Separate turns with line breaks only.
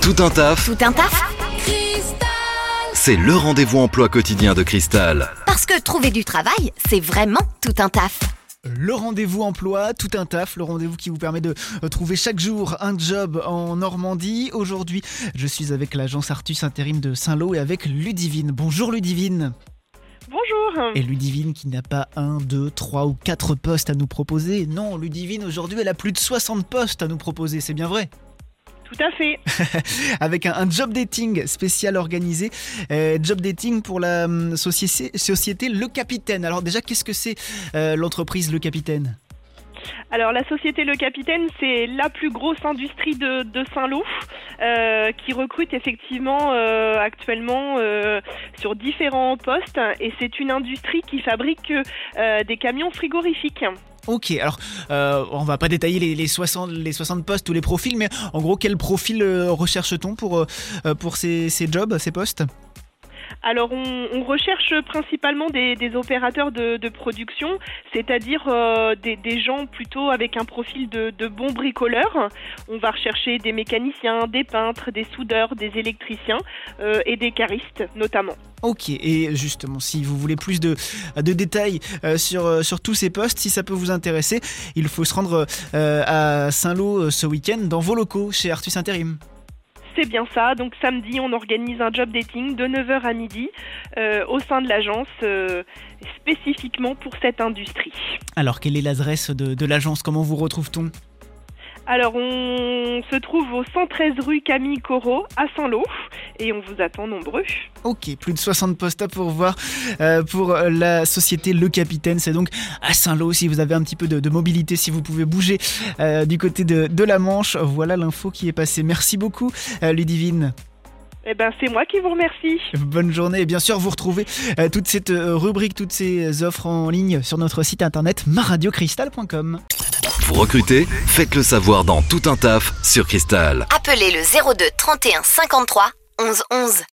Tout un taf,
Tout un taf
c'est le rendez-vous emploi quotidien de Cristal.
Parce que trouver du travail, c'est vraiment tout un taf.
Le rendez-vous emploi, tout un taf, le rendez-vous qui vous permet de euh, trouver chaque jour un job en Normandie. Aujourd'hui, je suis avec l'agence Artus Intérim de Saint-Lô et avec Ludivine. Bonjour Ludivine.
Bonjour.
Et Ludivine qui n'a pas un, deux, trois ou quatre postes à nous proposer. Non, Ludivine aujourd'hui elle a plus de 60 postes à nous proposer, c'est bien vrai?
Tout à fait.
avec un, un job dating spécial organisé. Euh, job dating pour la hum, société, société Le Capitaine. Alors déjà, qu'est-ce que c'est euh, l'entreprise Le Capitaine?
Alors la société Le Capitaine, c'est la plus grosse industrie de, de Saint-Lô euh, qui recrute effectivement euh, actuellement euh, sur différents postes et c'est une industrie qui fabrique des camions frigorifiques.
Ok, alors euh, on va pas détailler les, les 60, les 60 postes ou les profils, mais en gros, quel profil euh, recherche-t-on pour, euh, pour ces, ces jobs, ces postes?
Alors on, recherche principalement des, opérateurs de, production, c'est-à-dire euh, des, gens plutôt avec un profil de, de bons bricoleurs. On va rechercher des mécaniciens, des peintres, des soudeurs, des électriciens euh, et des caristes notamment.
Ok, et justement, si vous voulez plus de, détails euh, sur, tous ces postes, si ça peut vous intéresser, il faut se rendre à Saint-Lô ce week-end dans vos locaux chez Artus Intérim.
C'est bien ça. Donc samedi, on organise un job dating de 9h à midi euh, au sein de l'agence, euh, spécifiquement pour cette industrie.
Alors, quelle est l'adresse de, de l'agence? Comment vous retrouve-t-on?
Alors, on se trouve au 113 rue Camille Corot à Saint-Lô et on vous attend nombreux.
Ok, plus de 60 postes à pourvoir euh, pour euh, la société Le Capitaine. C'est donc à Saint-Lô. Si vous avez un petit peu de, de mobilité, si vous pouvez bouger euh, du côté de, de la Manche, voilà l'info qui est passée. Merci beaucoup, euh, Ludivine.
Eh ben, c'est moi qui vous remercie.
Bonne journée. Et bien sûr, vous retrouvez euh, toute cette euh, rubrique, toutes ces offres en ligne sur notre site internet maradiocristal.com.
Vous recrutez Faites le savoir dans Tout un taf sur Cristal.
Appelez le 02 31 53 11 11.